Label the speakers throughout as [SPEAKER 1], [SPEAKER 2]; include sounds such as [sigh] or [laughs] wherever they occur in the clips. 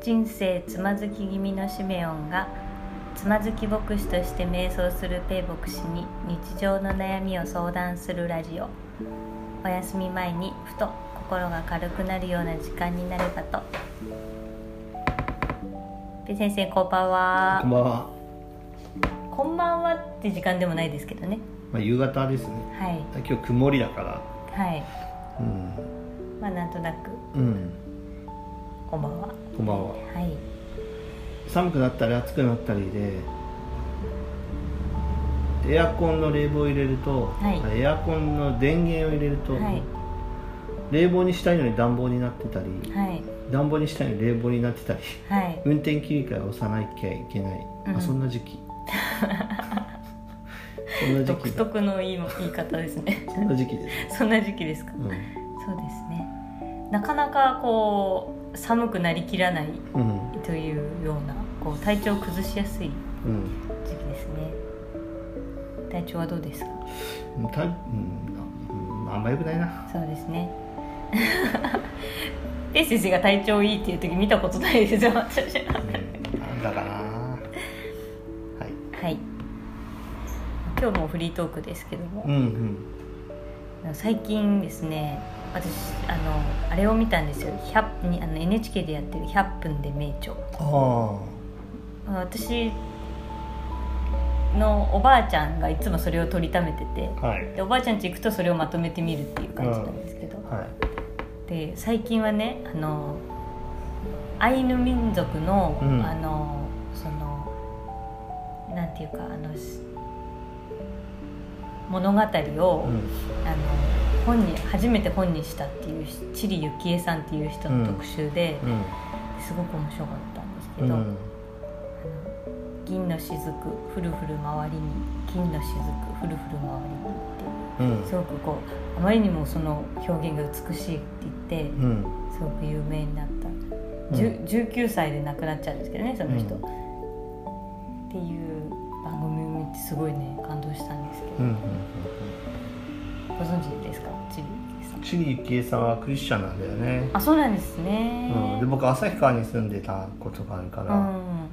[SPEAKER 1] 人生つまずき気味のシメオンがつまずき牧師として瞑想するペイ牧師に日常の悩みを相談するラジオお休み前にふと心が軽くなるような時間になればとペイ先生こんばんは
[SPEAKER 2] こんばんは。
[SPEAKER 1] こんばんはって時間でもないですけどね
[SPEAKER 2] まあ、夕方ですね。
[SPEAKER 1] はい
[SPEAKER 2] 今日曇りだから。
[SPEAKER 1] はい
[SPEAKER 2] うん。
[SPEAKER 1] まあなんとなく
[SPEAKER 2] うん。
[SPEAKER 1] こんばんは
[SPEAKER 2] こんばんは。
[SPEAKER 1] はい。
[SPEAKER 2] 寒くなったり暑くなったりで。エアコンの冷房を入れると、
[SPEAKER 1] はい。
[SPEAKER 2] エアコンの電源を入れると、
[SPEAKER 1] はい。
[SPEAKER 2] 冷房にしたいのに暖房になってたり、
[SPEAKER 1] はい。
[SPEAKER 2] 暖房にしたいのに冷房になってたり、
[SPEAKER 1] はい。
[SPEAKER 2] 運転切り替えを押さなきゃいけない、
[SPEAKER 1] うん。
[SPEAKER 2] あそんな時期。[laughs] そんな時
[SPEAKER 1] 独
[SPEAKER 2] 期だ。
[SPEAKER 1] 特の言い言い方ですね。
[SPEAKER 2] そんな時期です、[laughs]
[SPEAKER 1] そんな時期ですか、
[SPEAKER 2] う
[SPEAKER 1] そうですね。なかなかこう寒くなりきらない
[SPEAKER 2] んうん。
[SPEAKER 1] というようなこう体調を崩しやすい
[SPEAKER 2] うん。
[SPEAKER 1] 時期ですね。体調はどうですか？
[SPEAKER 2] うんた、うん、うんあんまよくないな。
[SPEAKER 1] そうですね。ペイ先生が体調いいっていう時見たことないですよ私
[SPEAKER 2] うんなんだかな。はい。
[SPEAKER 1] はい。今日もフリートークですけども、
[SPEAKER 2] うんうん。
[SPEAKER 1] 最近ですね私あのあれを見たんですよ。100にあの NHK でやってる「100分で名著。
[SPEAKER 2] あ」
[SPEAKER 1] 私のおばあちゃんがいつもそれを取りためてて
[SPEAKER 2] あはい。
[SPEAKER 1] でおばあちゃん家行くとそれをまとめてみるっていう感じなんですけど、
[SPEAKER 2] はい。
[SPEAKER 1] で最近はねあのアイヌ民族の、
[SPEAKER 2] うん。
[SPEAKER 1] あのそのなんていうかあのし物語を、
[SPEAKER 2] うん。
[SPEAKER 1] あの本に初めて本にしたっていうチリ幸恵さんっていう人の特集で、
[SPEAKER 2] うん。
[SPEAKER 1] すごく面白かったんですけど「あ
[SPEAKER 2] うん。
[SPEAKER 1] の銀の雫ふるふる周りに金の雫ふるふる周りに」っていう
[SPEAKER 2] うん。
[SPEAKER 1] すごくこうあまりにもその表現が美しいって言って
[SPEAKER 2] うん。
[SPEAKER 1] すごく有名になった、じゅ19歳で亡くなっちゃうんですけどねその人、
[SPEAKER 2] うん。
[SPEAKER 1] っていう番組を見てすごいね感動したんですけど、
[SPEAKER 2] うん
[SPEAKER 1] ご存知ですか？チリ
[SPEAKER 2] 幸恵さんはクリスチャンなんだよね、
[SPEAKER 1] あそうなんですね。
[SPEAKER 2] うん、で僕旭川に住んでたことがあるから、
[SPEAKER 1] うん。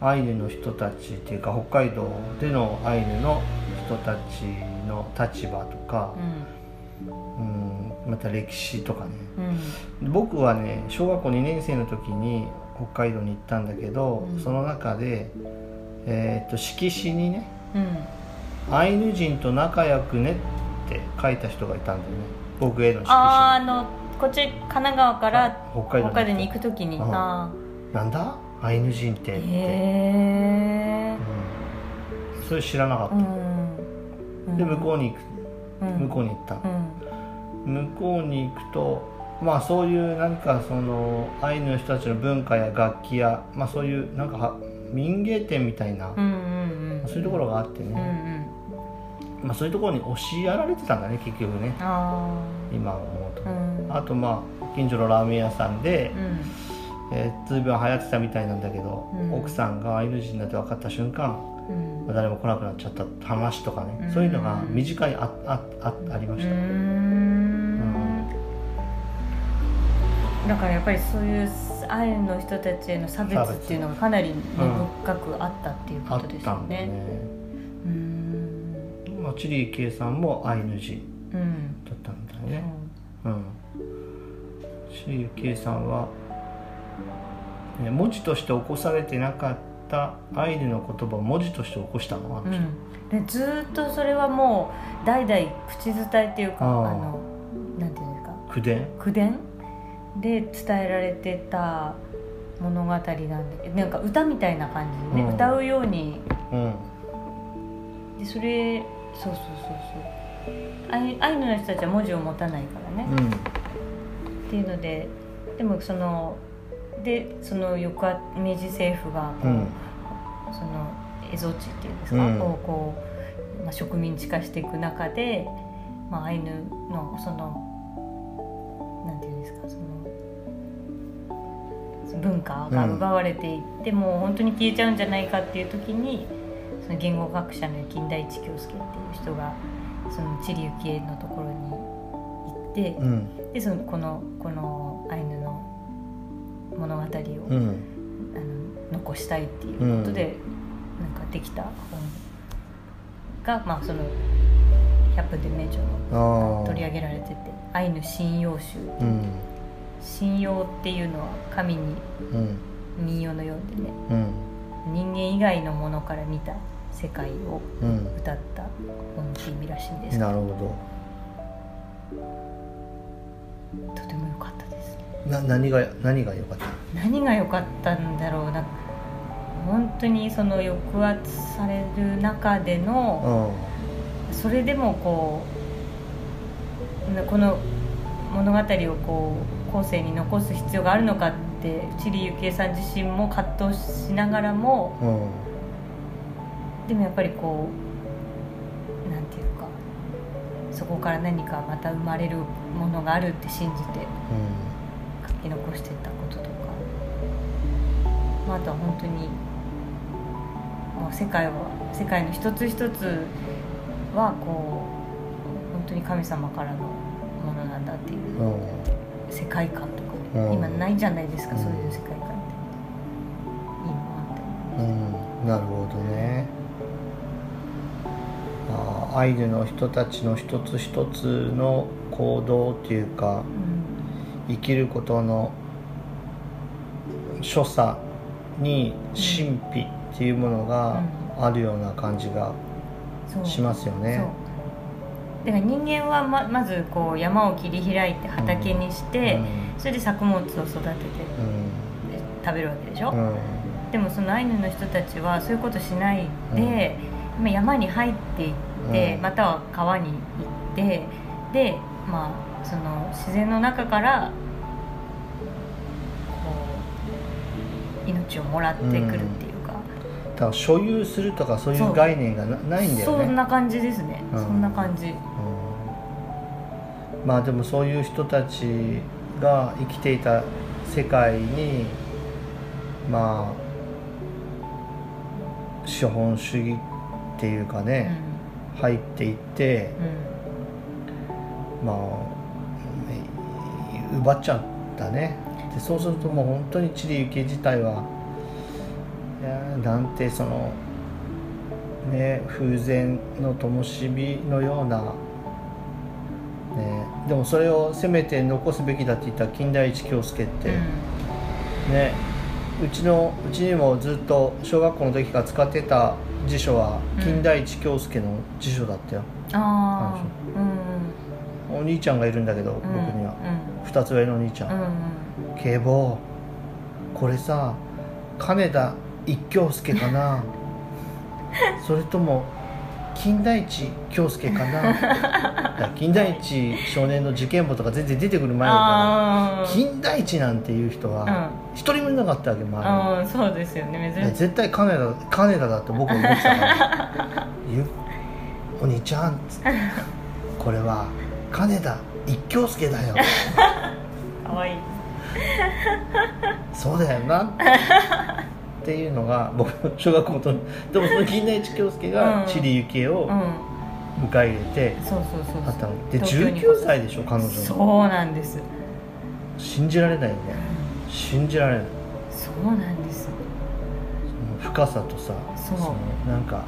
[SPEAKER 2] アイヌの人たちっていうか北海道でのアイヌの人たちの立場とか、うん、また歴史とかね。
[SPEAKER 1] うん。
[SPEAKER 2] 僕はね小学校2年生の時に北海道に行ったんだけど、
[SPEAKER 1] うん。
[SPEAKER 2] その中で、えー、と色紙にね
[SPEAKER 1] うん「
[SPEAKER 2] アイヌ人と仲良くね」って書いた人がいたんだよね。僕への色紙。
[SPEAKER 1] あーあのこっち神奈川から
[SPEAKER 2] 北海道
[SPEAKER 1] 北海道に行く時に。
[SPEAKER 2] うん。
[SPEAKER 1] あ
[SPEAKER 2] なんだ？アイヌ人ってって、
[SPEAKER 1] ーへえ
[SPEAKER 2] うん。それ知らなかった、
[SPEAKER 1] うん。
[SPEAKER 2] で向こうに行く。
[SPEAKER 1] うん。
[SPEAKER 2] 向こうに行った。
[SPEAKER 1] う、ん。
[SPEAKER 2] 向こうに行くとまあそういう何かそのアイヌの人たちの文化や楽器や、まあ、そういうなんかは民芸店みたいな、そういうところがあってね、
[SPEAKER 1] ん
[SPEAKER 2] まあ、そういうところに教えられてたんだね結局ね。
[SPEAKER 1] あ
[SPEAKER 2] 今思うと、
[SPEAKER 1] あうん。
[SPEAKER 2] あとまあ近所のラーメン屋さんで
[SPEAKER 1] う、ん。
[SPEAKER 2] えー、随分流行ってたみたいなんだけど、
[SPEAKER 1] うん。
[SPEAKER 2] 奥さんがアイヌ人だって分かった瞬間、
[SPEAKER 1] うん。
[SPEAKER 2] まあ誰も来なくなっちゃった話とかね、
[SPEAKER 1] うん。
[SPEAKER 2] そういうのが身近にあああありました、
[SPEAKER 1] ん。だからやっぱりそういうアイヌの人たちへの差別っていうのがかなり根深くあったっていうことですよ
[SPEAKER 2] ね
[SPEAKER 1] ん
[SPEAKER 2] まあ、チリケイさんもアイヌ人
[SPEAKER 1] うん
[SPEAKER 2] だったんだよね。うん。チリケイさんは、ね、文字として起こされてなかったアイヌの言葉を文字として起こしたの？は、
[SPEAKER 1] うん、でずーっとそれはもう代々口伝えっていうか
[SPEAKER 2] あ
[SPEAKER 1] のなんていうんですか？
[SPEAKER 2] 口伝？
[SPEAKER 1] 口伝？で伝えられてた物語なんでなんか歌みたいな感じでね、
[SPEAKER 2] うん。
[SPEAKER 1] 歌うように。
[SPEAKER 2] うん。
[SPEAKER 1] でそれそうそうそうそう。アイアイヌの人たちは文字を持たないからね、
[SPEAKER 2] うん。
[SPEAKER 1] っていうのででもそのでその翌あ明治政府がこう、
[SPEAKER 2] うん。
[SPEAKER 1] その蝦夷地っていうんですか、
[SPEAKER 2] うん。
[SPEAKER 1] をこう、まあ、植民地化していく中で、まあ、アイヌのそのなんていうんですか？その文化が奪われていって、もう本当に消えちゃうんじゃないかっていう時にその言語学者の金田一京介っていう人がその知里幸恵のところに行って、
[SPEAKER 2] うん。
[SPEAKER 1] でそのこのこのアイヌの物語を、
[SPEAKER 2] うん。
[SPEAKER 1] あの残したいっていうことで、なんかできた本が、まあ、その「100分で名著」の取り上げられてて「アイヌ神謡集」
[SPEAKER 2] うん。
[SPEAKER 1] 神謡っていうのは神に
[SPEAKER 2] うん。
[SPEAKER 1] 民謡のようでね。
[SPEAKER 2] うん。
[SPEAKER 1] 人間以外のものから見た世界を
[SPEAKER 2] うん。
[SPEAKER 1] 歌ったらしいんです。け
[SPEAKER 2] な
[SPEAKER 1] ど
[SPEAKER 2] るほ
[SPEAKER 1] とても良かったです。
[SPEAKER 2] どな何が何が良かった？
[SPEAKER 1] 何が良かったんだろうな。本当にその抑圧される中での
[SPEAKER 2] う
[SPEAKER 1] それでもこうなこの物語をこう後世に残す必要があるのかってチリユキエさん自身も葛藤しながらも
[SPEAKER 2] んうん
[SPEAKER 1] でもやっぱりこうなんていうかそこから何かまた生まれるものがあるって信じて書き残してたこととか、まあ、あとは本当にもう世界は世界の一つ一つはこう本当に神様からのものなんだっていう世界観とか、
[SPEAKER 2] うん。
[SPEAKER 1] 今ないじゃないですか、
[SPEAKER 2] うん。
[SPEAKER 1] そういう世界観って。いいなって
[SPEAKER 2] うん。なるほどねアイヌの人たちの一つ一つの行動っていうか生きることの所作に神秘っていうものがあるような感じがしますよね。
[SPEAKER 1] だから人間はままずこう山を切り開いて畑にして、それで作物を育てて
[SPEAKER 2] うん。
[SPEAKER 1] 食べるわけでしょ、
[SPEAKER 2] うん。
[SPEAKER 1] でもそのアイヌの人たちはそういうことしないで、今山に入っていって、
[SPEAKER 2] うん。
[SPEAKER 1] または川に行ってでまあその自然の中からこう命をもらってくるっていうか、
[SPEAKER 2] だから所有するとかそういう概念がなないんだよね。
[SPEAKER 1] そんな感じですね、
[SPEAKER 2] うん。
[SPEAKER 1] そんな感じ。
[SPEAKER 2] うん。まあでもそういう人たちが生きていた世界にまあ資本主義っていうか
[SPEAKER 1] うん。
[SPEAKER 2] ね、入っていって
[SPEAKER 1] うん。
[SPEAKER 2] まあうん奪っちゃったね。でそうするともう本当にチリ行き自体はいやーなんてそのね風前の灯火のような、ね、でもそれをせめて残すべきだって言った金田一京介って、ねうちのうちにもずっと小学校の時から使ってた辞書は
[SPEAKER 1] うん
[SPEAKER 2] 金田一京介の辞書だったよ、
[SPEAKER 1] ああうん
[SPEAKER 2] お兄ちゃんがいるんだけど、
[SPEAKER 1] うん
[SPEAKER 2] 僕には。
[SPEAKER 1] うん。
[SPEAKER 2] 2つ上のお兄ちゃん。警棒これさ金田一京介かな。[laughs] それとも金田一京介かな。[laughs] 金田一少年の事件簿とか全然出てくる前だから金田一なんていう人は一人もいなかったわけ周
[SPEAKER 1] あーそうですよね珍しい。
[SPEAKER 2] 絶対金田金田だって僕は思ってたから。[laughs] ゆお兄ちゃん」つって「これは金田一京介だよ」[laughs]
[SPEAKER 1] かわいい。
[SPEAKER 2] そうだよなっていうのが僕の小学校の時でもその金田一京介
[SPEAKER 1] うん。
[SPEAKER 2] がチリ幸恵を
[SPEAKER 1] うん。
[SPEAKER 2] 迎え入れて
[SPEAKER 1] そうそうそう
[SPEAKER 2] あったの。で
[SPEAKER 1] 東京に
[SPEAKER 2] 19歳でしょ彼女の。
[SPEAKER 1] そうなんです。
[SPEAKER 2] 信じられないよね。信じられない。
[SPEAKER 1] そうなんです。
[SPEAKER 2] その深さとさ
[SPEAKER 1] そう。
[SPEAKER 2] のなんか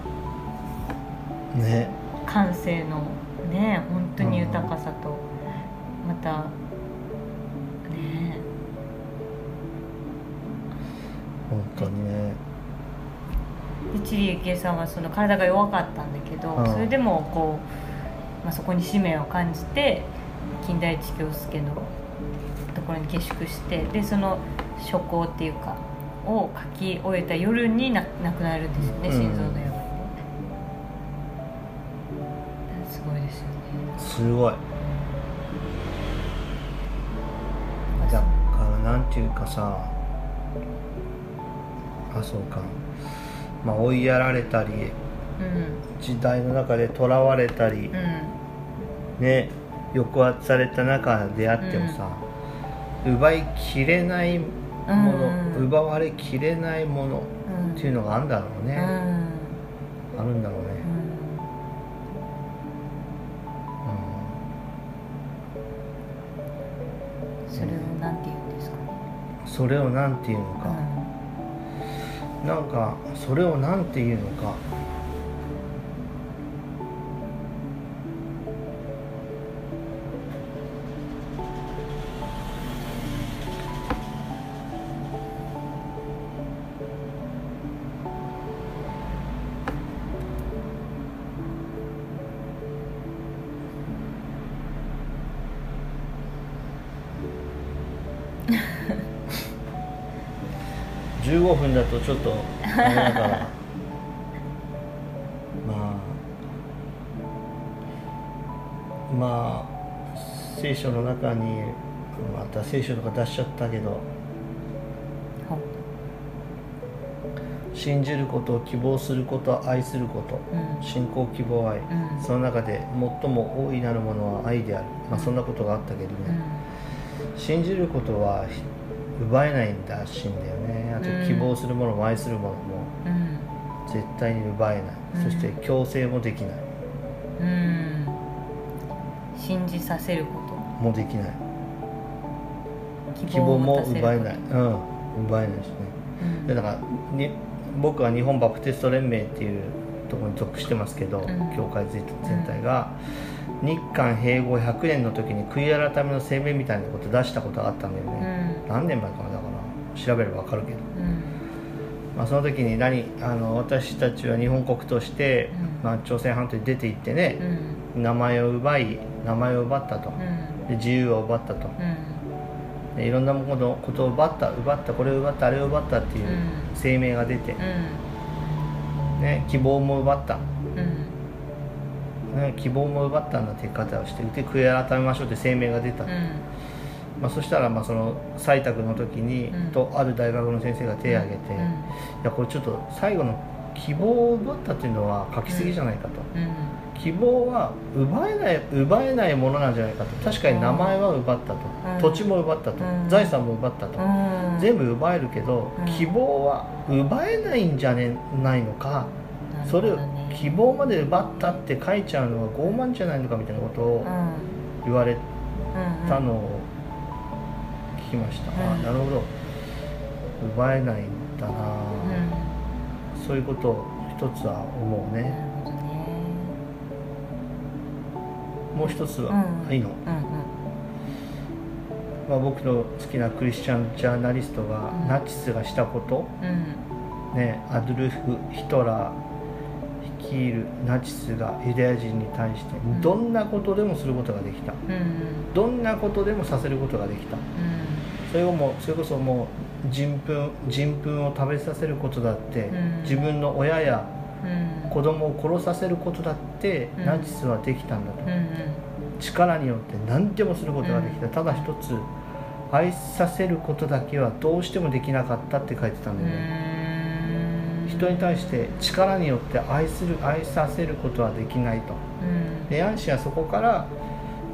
[SPEAKER 2] ね。
[SPEAKER 1] 感性のね本当に豊かさとまた
[SPEAKER 2] 本当にね。
[SPEAKER 1] でチリユキエさんはその体が弱かったんだけど、
[SPEAKER 2] うん。
[SPEAKER 1] それでもこう、まあ、そこに使命を感じて金田一京介のところに下宿してでその書稿っていうかを書き終えた夜にな亡くなるんですよね、
[SPEAKER 2] うん。
[SPEAKER 1] 心臓の病で。すごいですよね。
[SPEAKER 2] すごい。だからなんていうかさあそうか。まあ追いやられたり
[SPEAKER 1] うん。
[SPEAKER 2] 時代の中でとらわれたり、
[SPEAKER 1] うん。
[SPEAKER 2] ね抑圧された中であってもさ、奪いきれないもの、
[SPEAKER 1] うん
[SPEAKER 2] 奪われきれないもの
[SPEAKER 1] うん
[SPEAKER 2] っていうのがあるんだろうね、
[SPEAKER 1] うん。
[SPEAKER 2] あるんだろうね、
[SPEAKER 1] それをなんて言うんですか？ね
[SPEAKER 2] うん、それを何て言うのか、なんかそれを何て言うのか15分だとちょっとあれだから。[laughs] まあ。まあ聖書の中にまた聖書とか出しちゃったけど。
[SPEAKER 1] ほ
[SPEAKER 2] 信じること希望すること愛すること。
[SPEAKER 1] うん。
[SPEAKER 2] 信仰希望愛、
[SPEAKER 1] うん。
[SPEAKER 2] その中で最も大いなるものは愛である、まあ、そんなことがあったけどね、信じることは奪えないんだしいんだよね。あと
[SPEAKER 1] うん。
[SPEAKER 2] 希望するものも愛するものも絶対に奪えない、
[SPEAKER 1] うん。
[SPEAKER 2] そして強制もできない。
[SPEAKER 1] うん。信じさせること。
[SPEAKER 2] もできない。
[SPEAKER 1] 希
[SPEAKER 2] 希望も奪えない。うん。奪えないしね。
[SPEAKER 1] うん。
[SPEAKER 2] でだからに僕は日本バプテスト連盟っていうところに属してますけど、
[SPEAKER 1] ん。
[SPEAKER 2] 教会全全体が、日韓併合100年の時に悔い改めの声明みたいなこと出したことがあったんだよ
[SPEAKER 1] う
[SPEAKER 2] ね、
[SPEAKER 1] ん
[SPEAKER 2] 何年前かなだから調べれば分かるけど、
[SPEAKER 1] うん。
[SPEAKER 2] まあ、その時に何あの私たちは日本国として、
[SPEAKER 1] うん。
[SPEAKER 2] まあ、朝鮮半島に出て行ってね
[SPEAKER 1] う、ん。
[SPEAKER 2] 名前を奪い名前を奪ったと、
[SPEAKER 1] うん。
[SPEAKER 2] で自由を奪ったと、
[SPEAKER 1] うん。
[SPEAKER 2] でいろんなものことを奪った奪ったこれを奪ったあれを奪ったっていう
[SPEAKER 1] うん。
[SPEAKER 2] 声明が出て、
[SPEAKER 1] うん。
[SPEAKER 2] ね、希望も奪った、
[SPEAKER 1] うん。
[SPEAKER 2] ね、希望も奪ったんだっていう方をしてで悔い改めましょうって声明が出た、
[SPEAKER 1] うん
[SPEAKER 2] まあ、そしたらまあその採択の時に、
[SPEAKER 1] うん。
[SPEAKER 2] とある大学の先生が手を挙げて、いやこれちょっと最後の希望を奪ったっていうのは書きすぎじゃないかと、
[SPEAKER 1] うん。
[SPEAKER 2] 希望は奪えない奪えないものなんじゃないかと。確かに名前は奪ったと、
[SPEAKER 1] うん。
[SPEAKER 2] 土地も奪ったと、
[SPEAKER 1] うん。
[SPEAKER 2] 財産も奪ったと、
[SPEAKER 1] うん。
[SPEAKER 2] 全部奪えるけど、
[SPEAKER 1] うん。
[SPEAKER 2] 希望は奪えないんじゃねないのか、それを希望まで奪ったって書いちゃうのは傲慢じゃないのかみたいなことを
[SPEAKER 1] うん。
[SPEAKER 2] 言われ
[SPEAKER 1] うん
[SPEAKER 2] たのを聞きました、
[SPEAKER 1] うん
[SPEAKER 2] あなるほど。奪えないんだな、
[SPEAKER 1] うん。
[SPEAKER 2] そういうことを一つは思う
[SPEAKER 1] な
[SPEAKER 2] ね。もう一つは、
[SPEAKER 1] うん。
[SPEAKER 2] いいの、
[SPEAKER 1] うん
[SPEAKER 2] まあ、僕の好きなクリスチャンジャーナリストが、
[SPEAKER 1] うん。
[SPEAKER 2] ナチスがしたこと、
[SPEAKER 1] うん。
[SPEAKER 2] ね、アドルフ・ヒトラー率いるナチスがユダヤ人に対して
[SPEAKER 1] ん。
[SPEAKER 2] どんなことでもすることができた。
[SPEAKER 1] うん。うん
[SPEAKER 2] どんなことでもさせることができたそれをもうそれこそもう人糞人糞を食べさせることだって、
[SPEAKER 1] うん。
[SPEAKER 2] 自分の親や
[SPEAKER 1] うん。
[SPEAKER 2] 子供を殺させることだって、
[SPEAKER 1] うん。
[SPEAKER 2] ナチスはできたんだと、
[SPEAKER 1] うん
[SPEAKER 2] 力によって何でもすることができた、ただ一つ愛させることだけはどうしてもできなかったって書いてたん
[SPEAKER 1] う
[SPEAKER 2] だよね、
[SPEAKER 1] ん。
[SPEAKER 2] 人に対して力によって愛する愛させることはできないと。
[SPEAKER 1] うん。
[SPEAKER 2] でヤンシーはそこから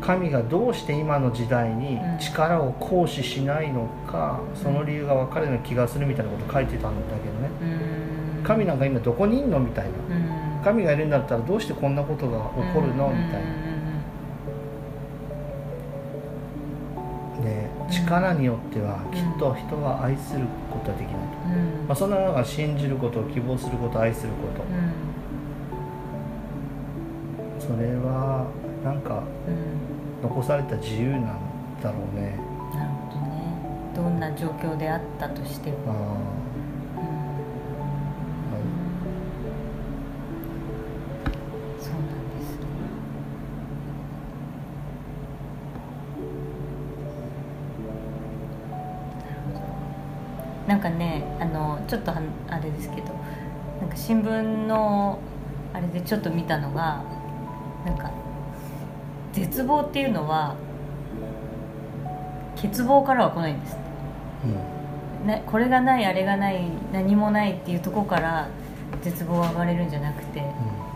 [SPEAKER 2] 神がどうして今の時代に
[SPEAKER 1] うん。
[SPEAKER 2] 力を行使しないのか、その理由が分かるような気がするみたいなこと書いてたんだけどね。
[SPEAKER 1] うん。
[SPEAKER 2] 神なんか今どこにいんのみたいな。
[SPEAKER 1] うん。
[SPEAKER 2] 神がいるんだったらどうしてこんなことが起こるの？みたいな。で
[SPEAKER 1] うん。
[SPEAKER 2] 力によってはきっと人は愛することはできないと、
[SPEAKER 1] うん。
[SPEAKER 2] まあ、そんな中信じること希望すること。愛することそれはなんか
[SPEAKER 1] うん
[SPEAKER 2] 残された自由なんだろうね。
[SPEAKER 1] なるほどね。どんな状況であったとしても。
[SPEAKER 2] あ
[SPEAKER 1] うん
[SPEAKER 2] ー
[SPEAKER 1] そうなんです。ねなんかねあのちょっとはあれですけどなんか新聞のあれでちょっと見たのがなんか絶望っていうのは欠乏からは来ないんですって。
[SPEAKER 2] うん。
[SPEAKER 1] ね、これがないあれがない何もないっていうところから絶望が生まれるんじゃなくて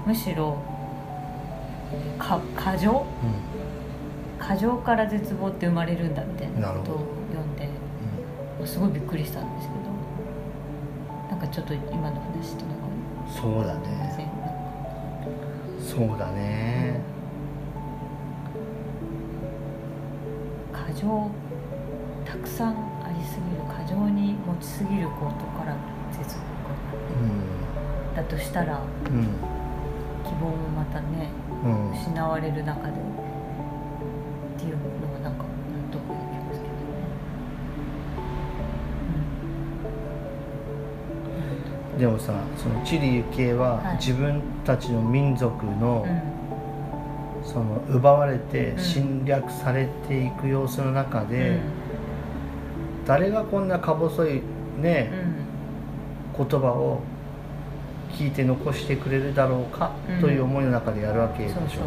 [SPEAKER 1] むしろか過剰？過剰から絶望って生まれるんだみたいなことを読んですごいびっくりしたんですけどなんかちょっと今の話となんか
[SPEAKER 2] そうだね。
[SPEAKER 1] ん
[SPEAKER 2] そうだね
[SPEAKER 1] 剰たくさんありすぎる過剰に持ちすぎることから絶望だとしたら
[SPEAKER 2] うんうん
[SPEAKER 1] 希望もまたね
[SPEAKER 2] うん
[SPEAKER 1] 失われる中でっていうのはなんか納得できますけどね。
[SPEAKER 2] でもさそのチリ系は
[SPEAKER 1] はい。
[SPEAKER 2] 自分たちの民族の、
[SPEAKER 1] うんうん
[SPEAKER 2] その奪われて
[SPEAKER 1] うん。
[SPEAKER 2] 侵略されていく様子の中で、
[SPEAKER 1] うん。
[SPEAKER 2] 誰がこんなか細いね、
[SPEAKER 1] うん。
[SPEAKER 2] 言葉を聞いて残してくれるだろうか、
[SPEAKER 1] うん。
[SPEAKER 2] という思いの中でやるわけでしょ
[SPEAKER 1] そう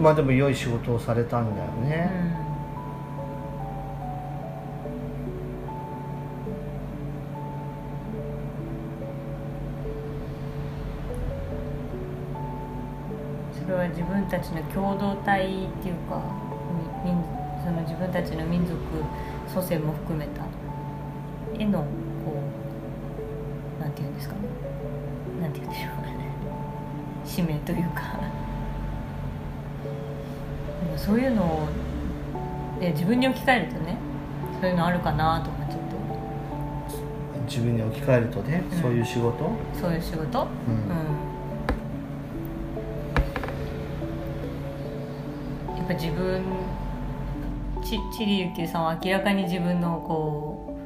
[SPEAKER 2] まあでも良い仕事をされたんだよ
[SPEAKER 1] う
[SPEAKER 2] ね、
[SPEAKER 1] 自分たちの共同体っていうかその自分たちの民族祖先も含めた絵のこうなんていうんですかね。なんていうんでしょうね。使命というか。そういうのをで自分に置き換えるとねそういうのあるかなとかちょっ
[SPEAKER 2] 自分に置き換えるとね、
[SPEAKER 1] うん。
[SPEAKER 2] そういう仕事、
[SPEAKER 1] とそういう仕事？
[SPEAKER 2] うん。
[SPEAKER 1] うんぱ自分ちチリユキさんは明らかに自分のこ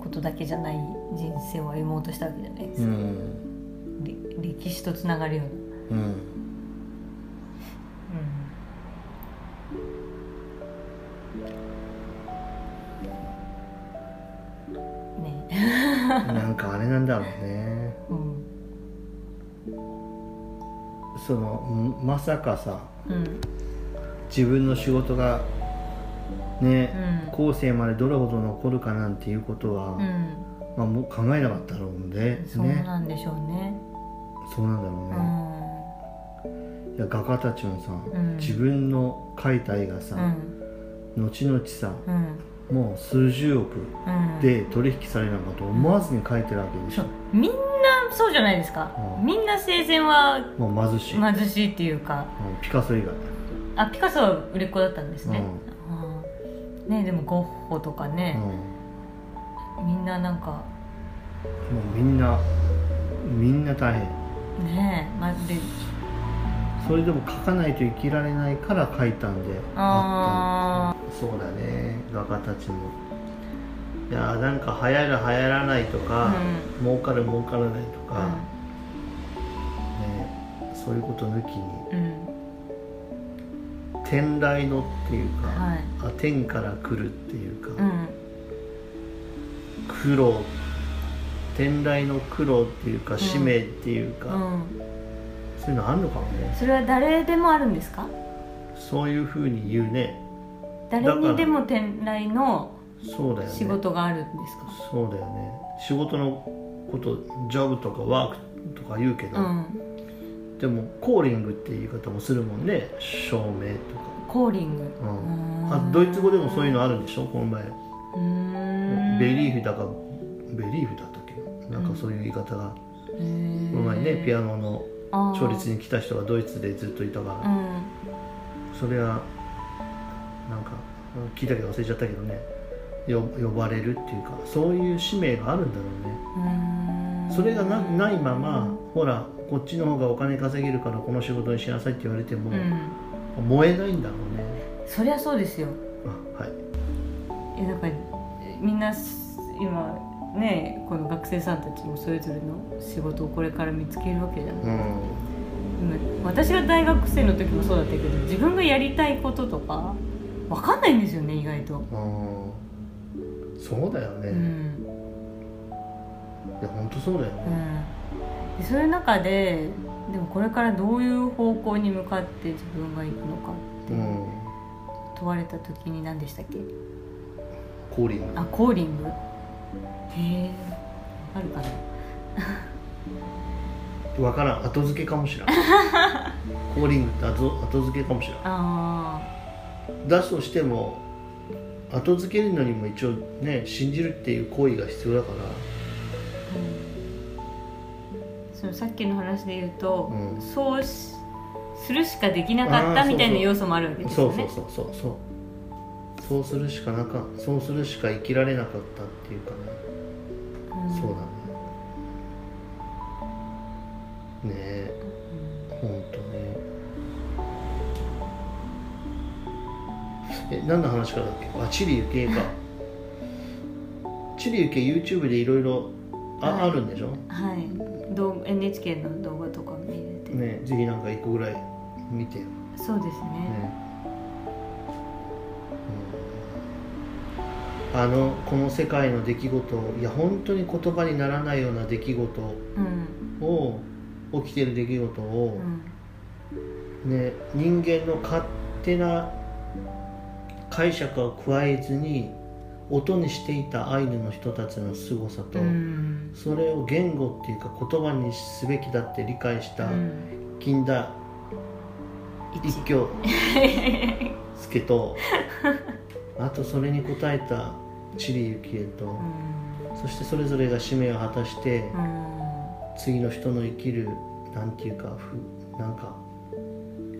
[SPEAKER 1] うことだけじゃない人生を歩もうとしたわけじゃないですか、
[SPEAKER 2] うん。
[SPEAKER 1] れ歴史とつながるような、
[SPEAKER 2] うん。
[SPEAKER 1] うん、ね。
[SPEAKER 2] なんかあれなんだろうね。[laughs]
[SPEAKER 1] うん。
[SPEAKER 2] そのんまさかさ
[SPEAKER 1] うん
[SPEAKER 2] 自分の仕事がね、
[SPEAKER 1] うん。
[SPEAKER 2] 後世までどれほど残るかなんていうことは、
[SPEAKER 1] うん。
[SPEAKER 2] まあ、もう考えなかったろうね。
[SPEAKER 1] そう
[SPEAKER 2] ね
[SPEAKER 1] なんでしょうね。
[SPEAKER 2] そうなんだろう
[SPEAKER 1] う
[SPEAKER 2] ね、
[SPEAKER 1] ん。
[SPEAKER 2] いや画家たちもさ、
[SPEAKER 1] うん。
[SPEAKER 2] 自分の描いた絵がさ、
[SPEAKER 1] うん。
[SPEAKER 2] 後々さ
[SPEAKER 1] うん。
[SPEAKER 2] もう数十億
[SPEAKER 1] うん。
[SPEAKER 2] で取引されるのかと思わずに描いてるわけでしょ。
[SPEAKER 1] そう、みんなそうじゃないですか、
[SPEAKER 2] うん。
[SPEAKER 1] みんな生前は
[SPEAKER 2] もう貧しい、
[SPEAKER 1] 貧しいっていうか。
[SPEAKER 2] うん。ピカソ以外
[SPEAKER 1] あピカソは売れっ子だったんですね、
[SPEAKER 2] う
[SPEAKER 1] あー。ねでもゴッホとか
[SPEAKER 2] うん。
[SPEAKER 1] ね、みんななんか。
[SPEAKER 2] もうみんなみんな大変。
[SPEAKER 1] ねまで
[SPEAKER 2] それでも描かないと生きられないから描いたんであ
[SPEAKER 1] あ
[SPEAKER 2] ったそうだね。画家たちも。いやーなんか流行る流行らないとか、儲かる儲からないと
[SPEAKER 1] ー
[SPEAKER 2] か、ね、そういうこと抜きに
[SPEAKER 1] うん、うん
[SPEAKER 2] 天来のっていうか、
[SPEAKER 1] はい。
[SPEAKER 2] あ天から来るっていうか、
[SPEAKER 1] うん。
[SPEAKER 2] 苦労天来の苦労っていうか
[SPEAKER 1] ん。
[SPEAKER 2] 使命っていうか、
[SPEAKER 1] うん。
[SPEAKER 2] そういうのあるのかもね。
[SPEAKER 1] それは誰でもあるんですか？
[SPEAKER 2] そういうふうに言うね。
[SPEAKER 1] 誰にでも天来の仕事があるんですか？
[SPEAKER 2] そうだよね。仕事のことジョブとかワークとか言うけど、
[SPEAKER 1] うん
[SPEAKER 2] でもコーリングっていう言い方もするもんね。証明とか、
[SPEAKER 1] コーリング。
[SPEAKER 2] うん。あドイツ語でもそういうのあるんでしょ？この前。ベリーフだかベリーフだったっけ？なんかそういう言い方が、
[SPEAKER 1] へー
[SPEAKER 2] この前ねピアノの調律に来た人がドイツでずっといたから、
[SPEAKER 1] うん。
[SPEAKER 2] それはなんか聞いたけど忘れちゃったけどね。よ呼ばれるっていうかそういう使命があるんだろうねそれがなないままほらこっちの方がお金稼げるからこの仕事にしなさいって言われても、
[SPEAKER 1] うん。
[SPEAKER 2] 燃えないんだろうね。
[SPEAKER 1] そりゃそうですよ。
[SPEAKER 2] あはい。
[SPEAKER 1] いやだからみんな今ねこの学生さんたちもそれぞれの仕事をこれから見つけるわけじゃない、
[SPEAKER 2] うん。
[SPEAKER 1] 今私が大学生の時もそうだったけど自分がやりたいこととか分かんないんですよね意外と、
[SPEAKER 2] うん。そうだよね、
[SPEAKER 1] うん
[SPEAKER 2] いや本当そうだよ
[SPEAKER 1] う
[SPEAKER 2] ね、
[SPEAKER 1] ん、でそういう中ででもこれからどういう方向に向かって自分が行くのかって
[SPEAKER 2] うん。
[SPEAKER 1] 問われた時に何でしたっけ？
[SPEAKER 2] コーリング。
[SPEAKER 1] あコーリング？へえあるかな？[laughs]
[SPEAKER 2] わからん。後付けかもしれん。[laughs] コーリングって後後付けかもしれん。
[SPEAKER 1] あ
[SPEAKER 2] だとしても後付けるのにも一応ね信じるっていう行為が必要だから。
[SPEAKER 1] あ、うん、そのさっきの話で言うと、
[SPEAKER 2] うん
[SPEAKER 1] そうしするしかできなかったみたいな要素もあるわけですよね。
[SPEAKER 2] そうそうそうそう。そうそうするしかなかそうするしか生きられなかったっていうかね、
[SPEAKER 1] うん。
[SPEAKER 2] そうだね。ねえほんとね。え何の話からだっけ？あチリ行けか。チリ行け YouTube でいろいろあ,、
[SPEAKER 1] はい。
[SPEAKER 2] あるんでしょ？
[SPEAKER 1] はい。動 NHK の動画とか見れて、
[SPEAKER 2] ねぜひなんか一個ぐらい見て。よ
[SPEAKER 1] そうですね。
[SPEAKER 2] ね、うん。あのこの世界の出来事をいや本当に言葉にならないような出来事
[SPEAKER 1] うん。
[SPEAKER 2] を起きてる出来事
[SPEAKER 1] う
[SPEAKER 2] を、
[SPEAKER 1] ん。
[SPEAKER 2] ね、人間の勝手な解釈を加えずに音にしていたアイヌの人たちの凄さと、
[SPEAKER 1] うん。
[SPEAKER 2] それを言語っていうか言葉にすべきだって理解した
[SPEAKER 1] うん。
[SPEAKER 2] 近代一。
[SPEAKER 1] 一
[SPEAKER 2] 挙 [laughs] 助とあとそれに応えたチリユキエと、
[SPEAKER 1] うん。
[SPEAKER 2] そしてそれぞれが使命を果たして、
[SPEAKER 1] うん。
[SPEAKER 2] 次の人の生きるなんていうかふなんか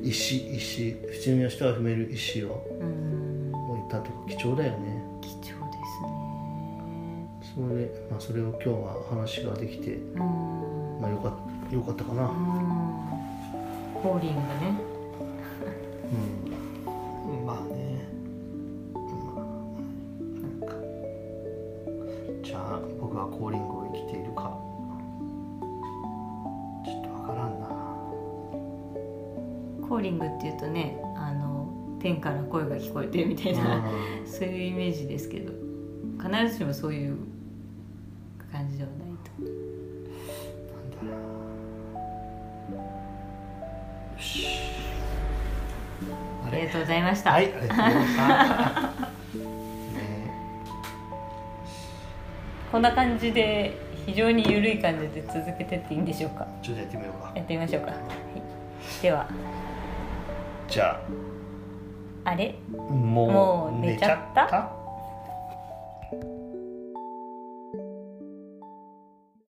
[SPEAKER 2] 石石。普通の人は踏める石を
[SPEAKER 1] うん。
[SPEAKER 2] 置いたとか貴重だよね。
[SPEAKER 1] 貴重
[SPEAKER 2] それ,、まあ、それを今日は話ができて、
[SPEAKER 1] うん
[SPEAKER 2] まあ、よかよかったかな。
[SPEAKER 1] うんコーリングね。
[SPEAKER 2] うん。まあね。まあじゃあ僕はコーリングを生きているか。ちょっとわからんな。
[SPEAKER 1] コーリングっていうとねあの天から声が聞こえてるみたいな。[laughs] そういうイメージですけど。必ずしもそういう感じではないと。
[SPEAKER 2] なんだろう。よし。あ
[SPEAKER 1] ありがとうございました、
[SPEAKER 2] はいありがとうございました。ね。
[SPEAKER 1] こんな感じで非常に緩い感じで続けてっていいんでしょうか。
[SPEAKER 2] ちょっとやってみようか。
[SPEAKER 1] やってみましょうか、はい、では。
[SPEAKER 2] じゃ
[SPEAKER 1] あ。れ？
[SPEAKER 2] あも
[SPEAKER 1] もう寝ちゃった？